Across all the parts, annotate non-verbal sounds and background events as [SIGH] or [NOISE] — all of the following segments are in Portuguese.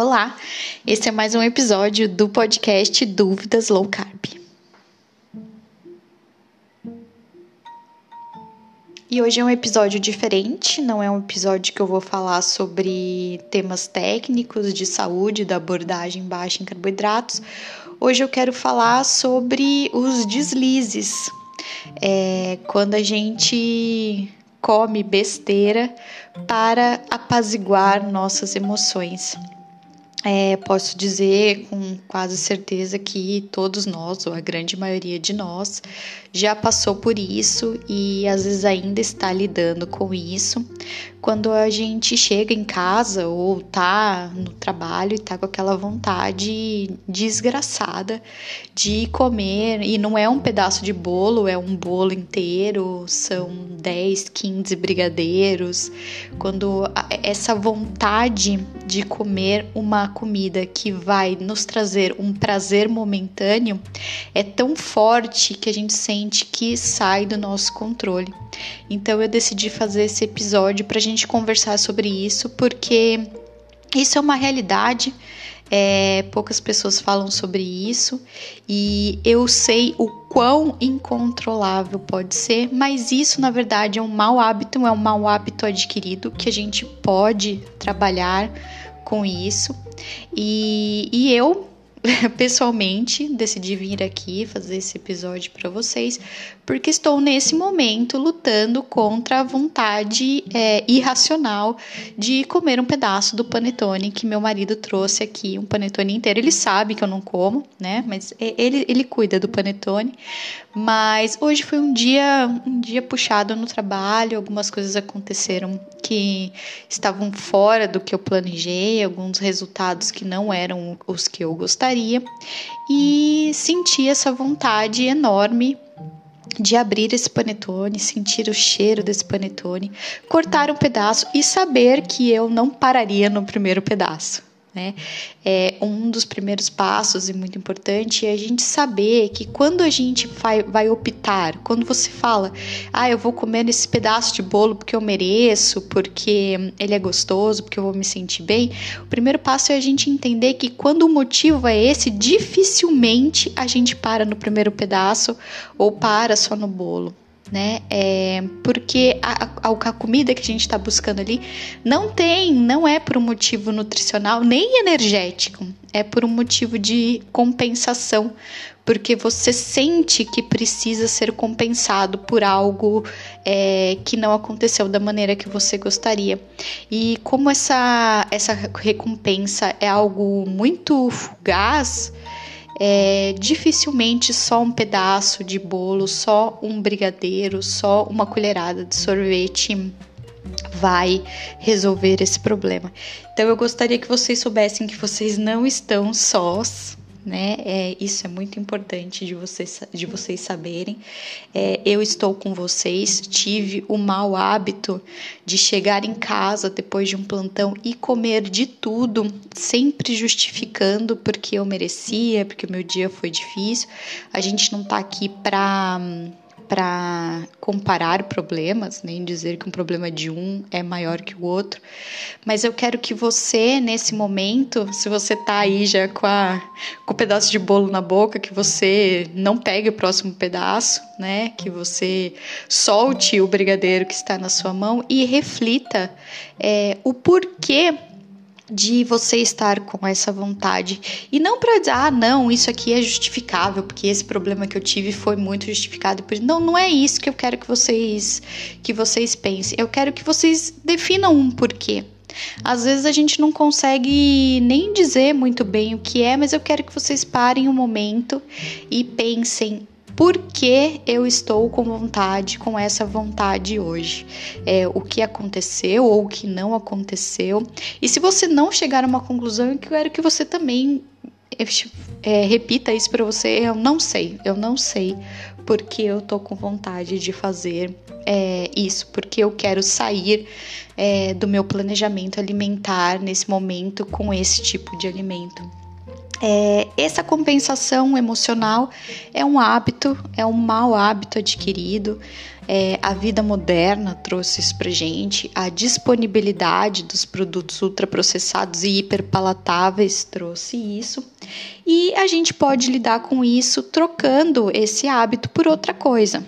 Olá, esse é mais um episódio do podcast Dúvidas Low Carb. E hoje é um episódio diferente, não é um episódio que eu vou falar sobre temas técnicos de saúde, da abordagem baixa em carboidratos. Hoje eu quero falar sobre os deslizes. É, quando a gente come besteira para apaziguar nossas emoções. É, posso dizer com quase certeza que todos nós, ou a grande maioria de nós, já passou por isso e às vezes ainda está lidando com isso. Quando a gente chega em casa ou tá no trabalho e tá com aquela vontade desgraçada de comer, e não é um pedaço de bolo, é um bolo inteiro, são 10, 15 brigadeiros. Quando essa vontade de comer uma comida que vai nos trazer um prazer momentâneo é tão forte que a gente sente que sai do nosso controle. Então eu decidi fazer esse episódio para a gente conversar sobre isso, porque isso é uma realidade. É, poucas pessoas falam sobre isso e eu sei o quão incontrolável pode ser, mas isso na verdade é um mau hábito, é um mau hábito adquirido que a gente pode trabalhar com isso. E, e eu [LAUGHS] pessoalmente decidi vir aqui fazer esse episódio para vocês, porque estou nesse momento lutando contra a vontade é, irracional de comer um pedaço do panetone que meu marido trouxe aqui, um panetone inteiro. Ele sabe que eu não como, né? Mas ele, ele cuida do panetone. Mas hoje foi um dia, um dia puxado no trabalho, algumas coisas aconteceram que estavam fora do que eu planejei, alguns resultados que não eram os que eu gostaria, e senti essa vontade enorme de abrir esse panetone, sentir o cheiro desse panetone, cortar um pedaço e saber que eu não pararia no primeiro pedaço. Né? É um dos primeiros passos e muito importante é a gente saber que quando a gente vai, vai optar, quando você fala, ah, eu vou comer esse pedaço de bolo porque eu mereço, porque ele é gostoso, porque eu vou me sentir bem, o primeiro passo é a gente entender que quando o motivo é esse, dificilmente a gente para no primeiro pedaço ou para só no bolo né? É, porque a, a, a, comida que a gente está buscando ali não tem, não é por um motivo nutricional nem energético, é por um motivo de compensação, porque você sente que precisa ser compensado por algo é, que não aconteceu da maneira que você gostaria. E como essa, essa recompensa é algo muito fugaz, é, dificilmente só um pedaço de bolo, só um brigadeiro, só uma colherada de sorvete vai resolver esse problema. Então eu gostaria que vocês soubessem que vocês não estão sós, né? É, isso é muito importante de vocês, de vocês saberem. É, eu estou com vocês, tive o mau hábito de chegar em casa depois de um plantão e comer de tudo, sempre justificando porque eu merecia, porque o meu dia foi difícil. A gente não tá aqui para para comparar problemas, nem dizer que um problema de um é maior que o outro, mas eu quero que você, nesse momento, se você tá aí já com, a, com o pedaço de bolo na boca, que você não pegue o próximo pedaço, né? Que você solte o brigadeiro que está na sua mão e reflita é, o porquê de você estar com essa vontade. E não para dizer ah não isso aqui é justificável porque esse problema que eu tive foi muito justificado. Não não é isso que eu quero que vocês que vocês pensem. Eu quero que vocês definam um porquê. Às vezes a gente não consegue nem dizer muito bem o que é, mas eu quero que vocês parem um momento e pensem por que eu estou com vontade, com essa vontade hoje. É, o que aconteceu ou o que não aconteceu. E se você não chegar a uma conclusão, eu quero que você também é, repita isso para você. Eu não sei, eu não sei porque eu tô com vontade de fazer é, isso, porque eu quero sair é, do meu planejamento alimentar nesse momento com esse tipo de alimento. É, essa compensação emocional é um hábito, é um mau hábito adquirido. É, a vida moderna trouxe isso pra gente, a disponibilidade dos produtos ultraprocessados e hiperpalatáveis trouxe isso. E a gente pode lidar com isso trocando esse hábito por outra coisa.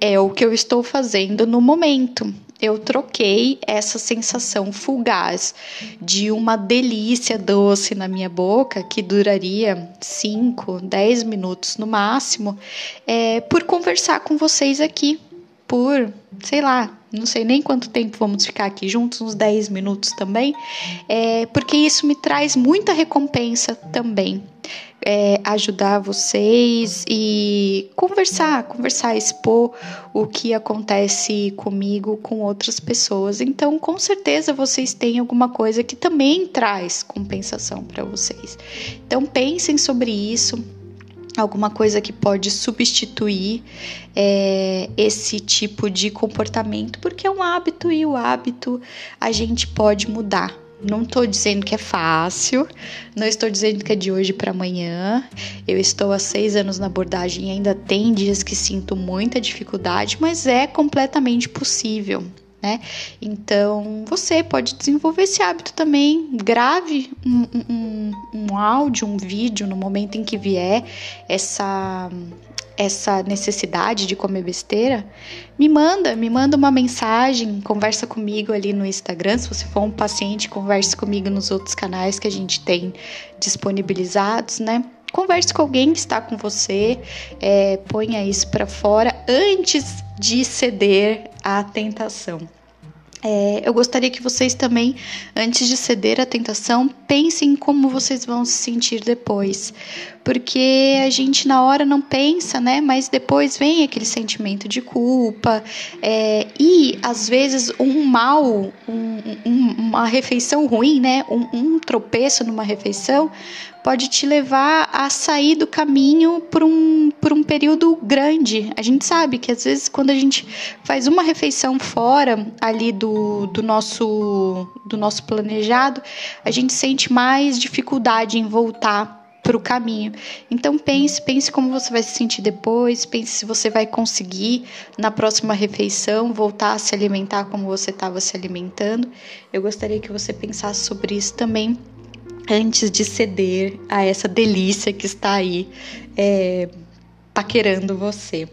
É o que eu estou fazendo no momento eu troquei essa sensação fugaz de uma delícia doce na minha boca, que duraria 5, 10 minutos no máximo, é, por conversar com vocês aqui, por, sei lá, não sei nem quanto tempo vamos ficar aqui juntos, uns 10 minutos também, é, porque isso me traz muita recompensa também é, ajudar vocês e conversar, conversar, expor o que acontece comigo com outras pessoas. Então, com certeza vocês têm alguma coisa que também traz compensação para vocês. Então, pensem sobre isso alguma coisa que pode substituir é, esse tipo de comportamento, porque é um hábito e o hábito a gente pode mudar. Não estou dizendo que é fácil, não estou dizendo que é de hoje para amanhã. Eu estou há seis anos na abordagem e ainda tem dias que sinto muita dificuldade, mas é completamente possível. Né? Então você pode desenvolver esse hábito também. Grave um, um, um áudio, um vídeo no momento em que vier essa essa necessidade de comer besteira, me manda, me manda uma mensagem, conversa comigo ali no Instagram. Se você for um paciente, converse comigo nos outros canais que a gente tem disponibilizados, né? Converse com alguém que está com você, é, ponha isso para fora antes de ceder à tentação. É, eu gostaria que vocês também, antes de ceder à tentação, pensem em como vocês vão se sentir depois. Porque a gente na hora não pensa, né? Mas depois vem aquele sentimento de culpa. É, e às vezes um mal, um, um, uma refeição ruim, né? Um, um tropeço numa refeição pode te levar a sair do caminho por um, por um período grande. A gente sabe que às vezes quando a gente faz uma refeição fora ali do, do, nosso, do nosso planejado, a gente sente mais dificuldade em voltar para o caminho. Então pense, pense como você vai se sentir depois, pense se você vai conseguir na próxima refeição voltar a se alimentar como você estava se alimentando. Eu gostaria que você pensasse sobre isso também antes de ceder a essa delícia que está aí é, paquerando você.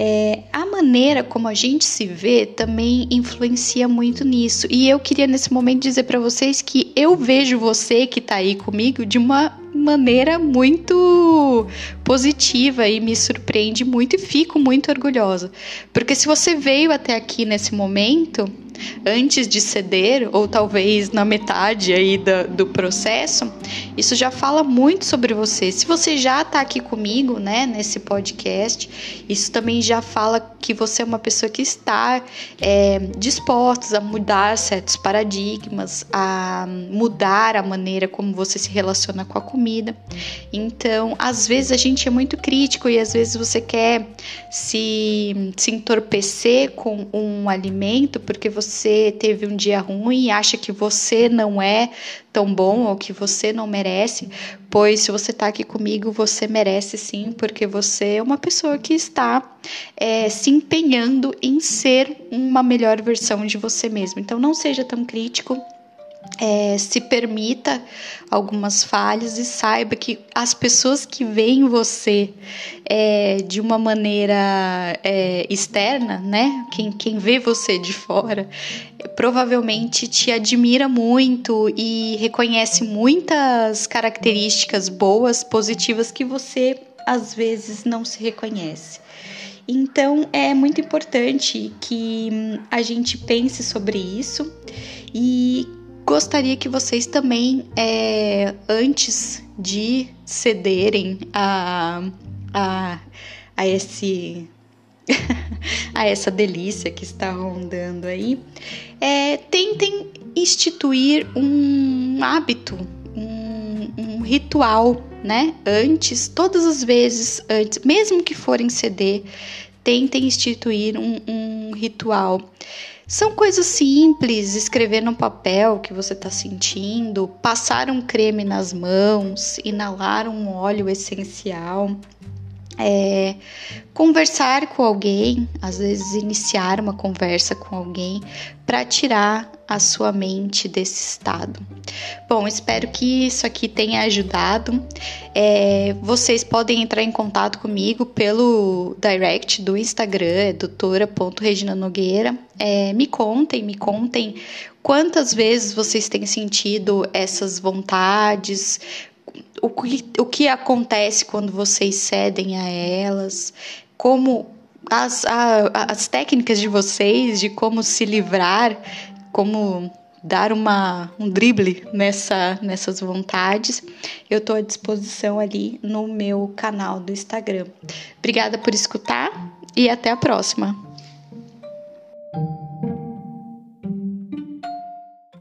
É, a maneira como a gente se vê também influencia muito nisso. E eu queria nesse momento dizer para vocês que eu vejo você que está aí comigo de uma maneira muito positiva e me surpreende muito e fico muito orgulhosa. Porque se você veio até aqui nesse momento, antes de ceder, ou talvez na metade aí do, do processo, isso já fala muito sobre você. Se você já está aqui comigo, né, nesse podcast, isso também já fala que você é uma pessoa que está é, disposta a mudar certos paradigmas, a mudar a maneira como você se relaciona com a comida. Então, às vezes a gente é muito crítico e às vezes você quer se, se entorpecer com um alimento porque você você teve um dia ruim acha que você não é tão bom ou que você não merece, pois se você está aqui comigo, você merece sim, porque você é uma pessoa que está é, se empenhando em ser uma melhor versão de você mesmo. Então não seja tão crítico é, se permita algumas falhas e saiba que as pessoas que veem você é, de uma maneira é, externa, né? Quem, quem vê você de fora, provavelmente te admira muito e reconhece muitas características boas, positivas que você às vezes não se reconhece. Então é muito importante que hum, a gente pense sobre isso e gostaria que vocês também, é, antes de cederem a, a, a esse [LAUGHS] a essa delícia que está rondando aí, é, tentem instituir um hábito, um, um, ritual, né? Antes, todas as vezes antes, mesmo que forem ceder, tentem instituir um, um ritual. São coisas simples, escrever no papel o que você está sentindo, passar um creme nas mãos, inalar um óleo essencial, é, conversar com alguém, às vezes iniciar uma conversa com alguém para tirar a sua mente desse estado. Bom, espero que isso aqui tenha ajudado. É, vocês podem entrar em contato comigo pelo direct do Instagram, é doutora.reginanogueira. É, me contem, me contem quantas vezes vocês têm sentido essas vontades, o que, o que acontece quando vocês cedem a elas, como as, a, as técnicas de vocês de como se livrar, como dar uma, um drible nessa, nessas vontades, eu estou à disposição ali no meu canal do Instagram. Obrigada por escutar e até a próxima!